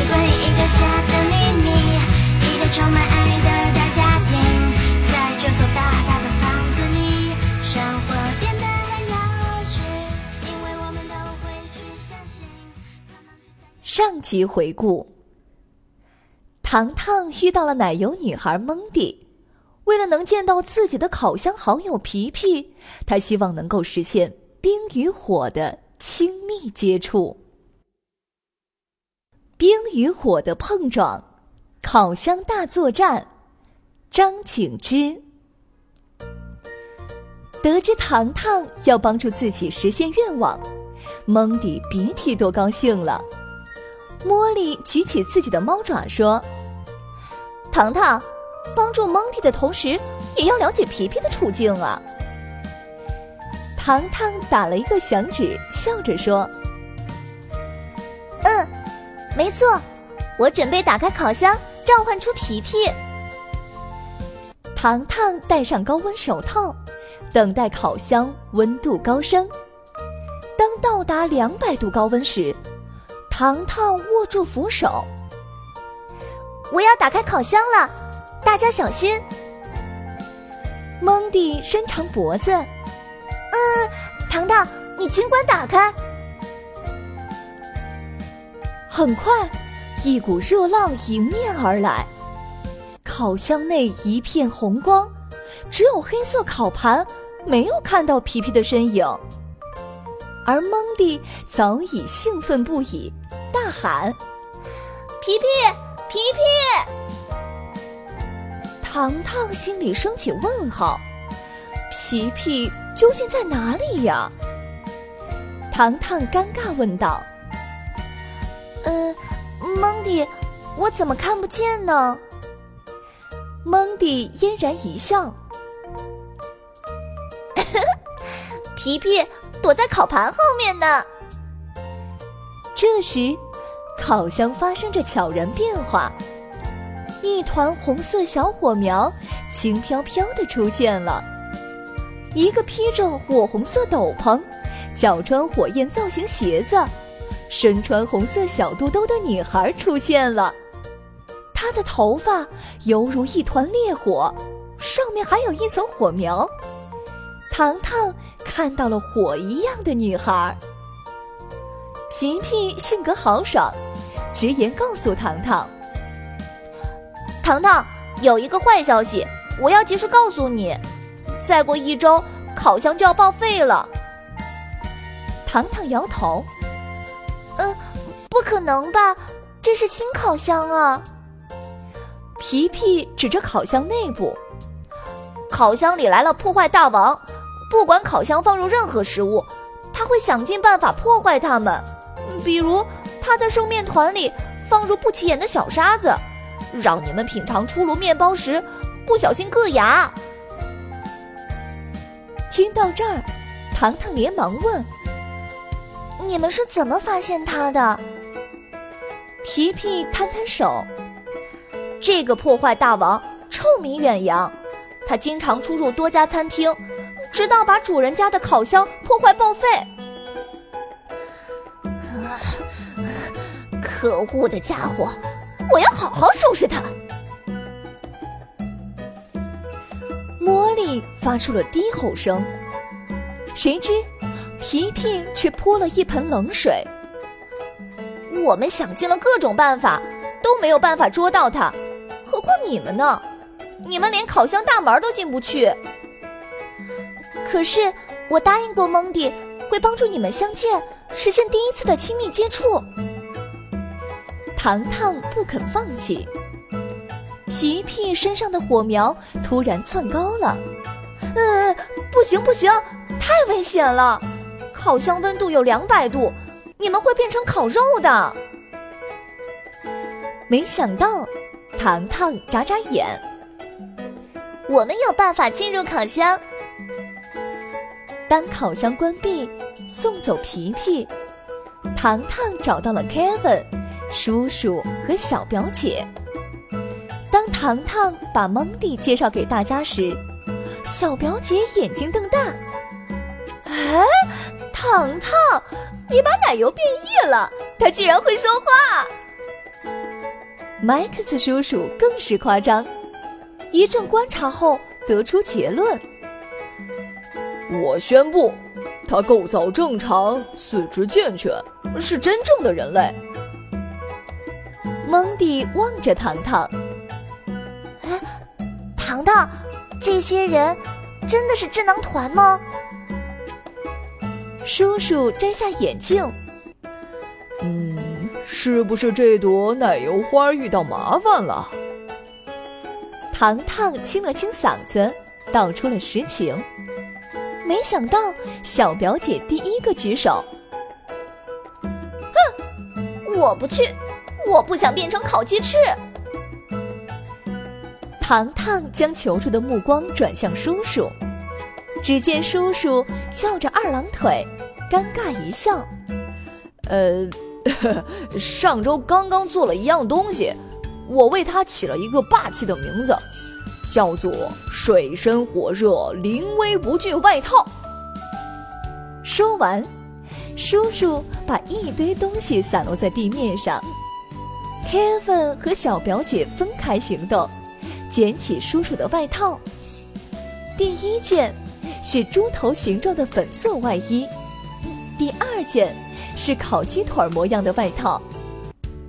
是关于一个家的秘密，一个充满爱的大家庭，在这所大大的房子里，生活变得很有趣，因为我们都会去相信。上集回顾。糖糖遇到了奶油女孩蒙蒂，为了能见到自己的烤箱好友皮皮，他希望能够实现冰与火的亲密接触。冰与火的碰撞，烤箱大作战，张景之。得知糖糖要帮助自己实现愿望，蒙蒂别提多高兴了。茉莉举起自己的猫爪说。糖糖，帮助蒙蒂的同时，也要了解皮皮的处境啊。糖糖打了一个响指，笑着说：“，没错，我准备打开烤箱，召唤出皮皮。”糖糖戴上高温手套，等待烤箱温度高升。当到达两百度高温时，糖糖握住扶手。我要打开烤箱了，大家小心！蒙蒂伸长脖子，嗯，糖糖，你尽管打开。很快，一股热浪迎面而来，烤箱内一片红光，只有黑色烤盘，没有看到皮皮的身影。而蒙蒂早已兴奋不已，大喊：“皮皮！”皮皮，糖糖心里升起问号：皮皮究竟在哪里呀？糖糖尴尬问道：“呃，蒙迪，我怎么看不见呢？”蒙迪嫣然一笑：“ 皮皮躲在烤盘后面呢。”这时。烤箱发生着悄然变化，一团红色小火苗轻飘飘的出现了。一个披着火红色斗篷、脚穿火焰造型鞋子、身穿红色小肚兜的女孩出现了。她的头发犹如一团烈火，上面还有一层火苗。糖糖看到了火一样的女孩。皮皮性格豪爽。直言告诉糖糖：“糖糖，有一个坏消息，我要及时告诉你。再过一周，烤箱就要报废了。”糖糖摇头：“，可能吧？这是新烤箱啊！”皮皮指着烤箱内部：“烤箱里来了破坏大王，不管烤箱放入任何食物，他会想尽办法破坏它们，比如……”他在生面团里放入不起眼的小沙子，让你们品尝出炉面包时不小心硌牙。听到这儿，糖糖连忙问：“你们是怎么发现他的？”皮皮摊摊手：“这个破坏大王臭名远扬，他经常出入多家餐厅，直到把主人家的烤箱破坏报废。”可恶的家伙！我要好好收拾他。茉莉发出了低吼声，谁知皮皮却泼了一盆冷水。我们想尽了各种办法，都没有办法捉到他，何况你们呢？你们连烤箱大门都进不去。可是我答应过蒙迪，会帮助你们相见，实现第一次的亲密接触。糖糖不肯放弃，皮皮身上的火苗突然窜高了。呃，不行不行，太危险了！烤箱温度有两百度，你们会变成烤肉的。没想到，糖糖眨眨眼。我们有办法进入烤箱。当烤箱关闭，送走皮皮，糖糖找到了 Kevin、叔叔和小表姐。当糖糖把 Mandy 介绍给大家时，小表姐眼睛瞪大。哎，糖糖，你把奶油变异了，它居然会说话！麦克斯叔叔更是夸张，一阵观察后得出结论：我宣布，他构造正常，四肢健全，是真正的人类。蒙蒂望着糖糖，哎，糖糖，这些人真的是智囊团吗？叔叔摘下眼镜，嗯。是不是这朵奶油花遇到麻烦了？糖糖清了清嗓子，道出了实情。没想到小表姐第一个举手。哼，我不去，我不想变成烤鸡翅。糖糖将求助的目光转向叔叔，只见叔叔翘着二郎腿，尴尬一笑，呃。上周刚刚做了一样东西，我为它起了一个霸气的名字，叫做“水深火热、临危不惧外套”。说完，叔叔把一堆东西散落在地面上。Kevin 和小表姐分开行动，捡起叔叔的外套。第一件是猪头形状的粉色外衣，第二件。是烤鸡腿模样的外套，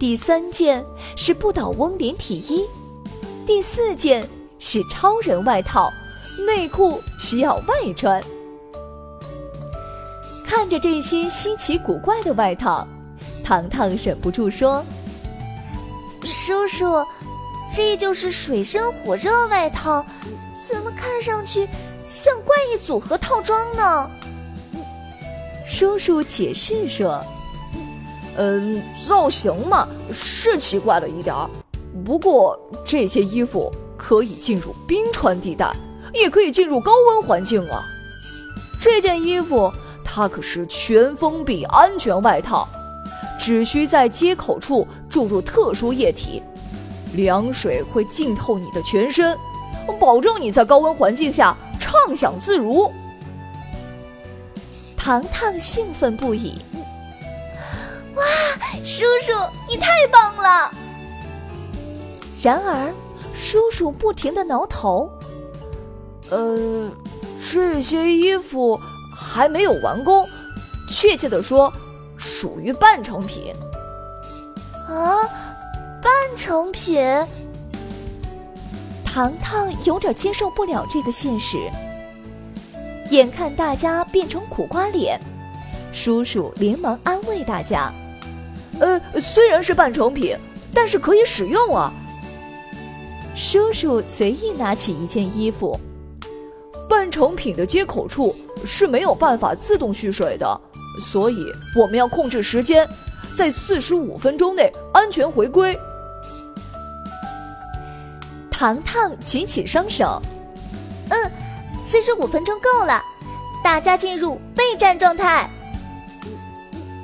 第三件是不倒翁连体衣，第四件是超人外套，内裤需要外穿。看着这些稀奇古怪的外套，糖糖忍不住说：“叔叔，这就是水深火热外套，怎么看上去像怪异组合套装呢？”叔叔解释说：“嗯，造型嘛是奇怪了一点儿，不过这些衣服可以进入冰川地带，也可以进入高温环境啊。这件衣服它可是全封闭安全外套，只需在接口处注入特殊液体，凉水会浸透你的全身，保证你在高温环境下畅享自如。”糖糖兴奋不已，哇，叔叔你太棒了！然而，叔叔不停的挠头。呃，这些衣服还没有完工，确切的说，属于半成品。啊，半成品！糖糖有点接受不了这个现实。眼看大家变成苦瓜脸，叔叔连忙安慰大家：“呃，虽然是半成品，但是可以使用啊。”叔叔随意拿起一件衣服，半成品的接口处是没有办法自动蓄水的，所以我们要控制时间，在四十五分钟内安全回归。糖糖举起双手，嗯。四十五分钟够了，大家进入备战状态。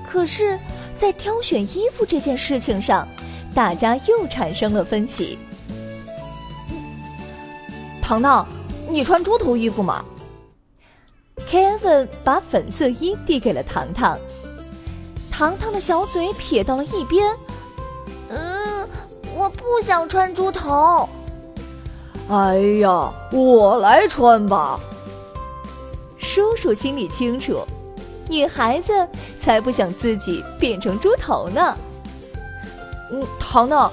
可是，在挑选衣服这件事情上，大家又产生了分歧。糖糖，你穿猪头衣服吗？Kevin 把粉色衣递给了糖糖，糖糖的小嘴撇到了一边。嗯，我不想穿猪头。哎呀，我来穿吧。叔叔心里清楚，女孩子才不想自己变成猪头呢。嗯，糖糖，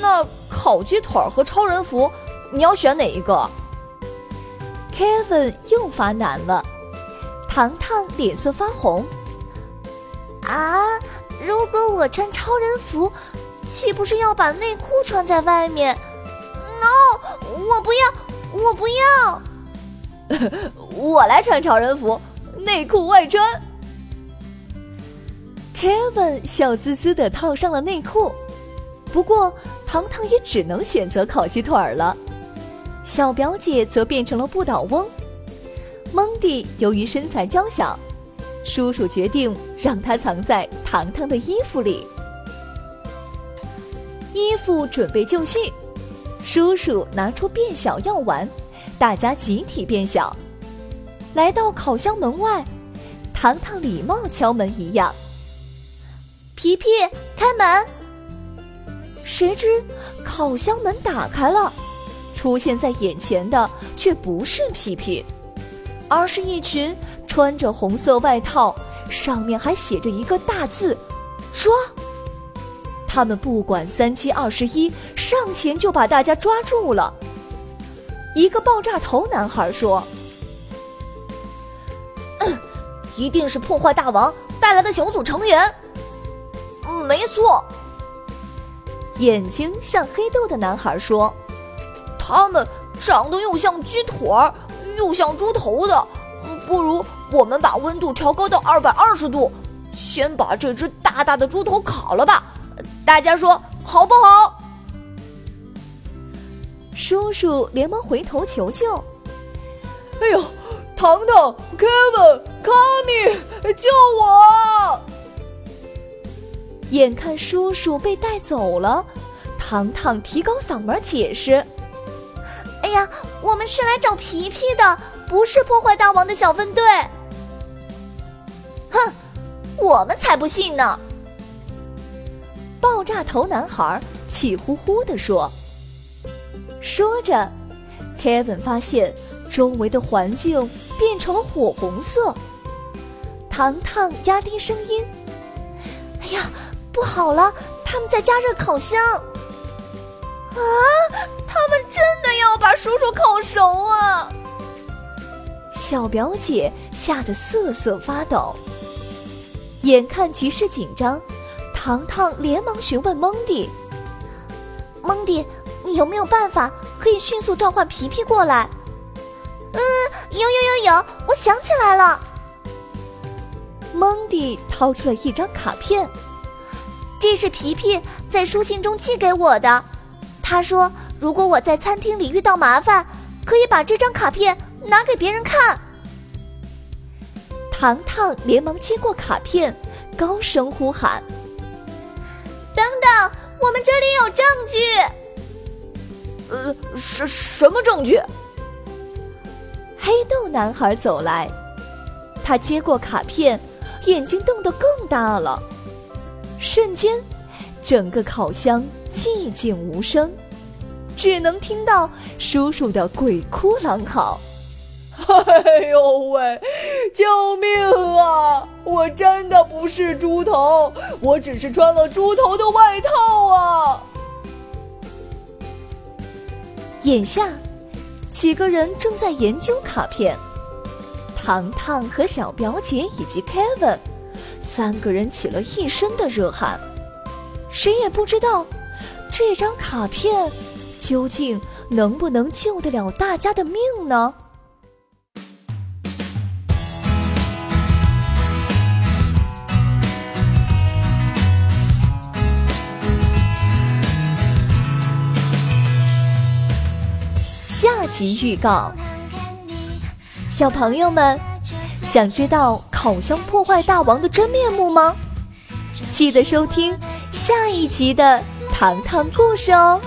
那烤鸡腿和超人服，你要选哪一个？Kevin 又发难了，糖糖脸色发红。啊，如果我穿超人服，岂不是要把内裤穿在外面？我不要，我不要，我来穿超人服，内裤外穿。Kevin 笑滋滋地套上了内裤，不过糖糖也只能选择烤鸡腿了。小表姐则变成了不倒翁。蒙蒂由于身材娇小，叔叔决定让他藏在糖糖的衣服里。衣服准备就绪，叔叔拿出变小药丸，大家集体变小。来到烤箱门外，糖糖礼貌敲门一样。皮皮，开门！谁知烤箱门打开了，出现在眼前的却不是皮皮，而是一群穿着红色外套，上面还写着一个大字“抓”。他们不管三七二十一，上前就把大家抓住了。一个爆炸头男孩说。一定是破坏大王带来的小组成员。没错，眼睛像黑豆的男孩说：“他们长得又像鸡腿儿，又像猪头的。不如我们把温度调高到二百二十度，先把这只大大的猪头烤了吧？大家说好不好？”叔叔连忙回头求救：“哎呦！”糖糖，Kevin，卡米，救我！眼看叔叔被带走了，糖糖提高嗓门解释：“哎呀，我们是来找皮皮的，不是破坏大王的小分队。”哼，我们才不信呢！爆炸头男孩气呼呼地说。说着，Kevin 发现周围的环境。变成了火红色。糖糖压低声音：“哎呀，不好了！他们在加热烤箱。啊，他们真的要把叔叔烤熟啊！”小表姐吓得瑟瑟发抖。眼看局势紧张，糖糖连忙询问蒙蒂：“蒙蒂，你有没有办法可以迅速召唤皮皮过来？”嗯，有有有有，我想起来了。蒙蒂掏出了一张卡片，这是皮皮在书信中寄给我的。他说，如果我在餐厅里遇到麻烦，可以把这张卡片拿给别人看。糖糖连忙接过卡片，高声呼喊：“等等，我们这里有证据。”“呃，什什么证据？”黑豆男孩走来，他接过卡片，眼睛瞪得更大了。瞬间，整个烤箱寂静无声，只能听到叔叔的鬼哭狼嚎：“ 哎呦喂，救命啊！我真的不是猪头，我只是穿了猪头的外套啊！”眼下。几个人正在研究卡片，糖糖和小表姐以及 Kevin，三个人起了一身的热汗。谁也不知道，这张卡片究竟能不能救得了大家的命呢？集预告：小朋友们，想知道烤箱破坏大王的真面目吗？记得收听下一集的糖糖故事哦。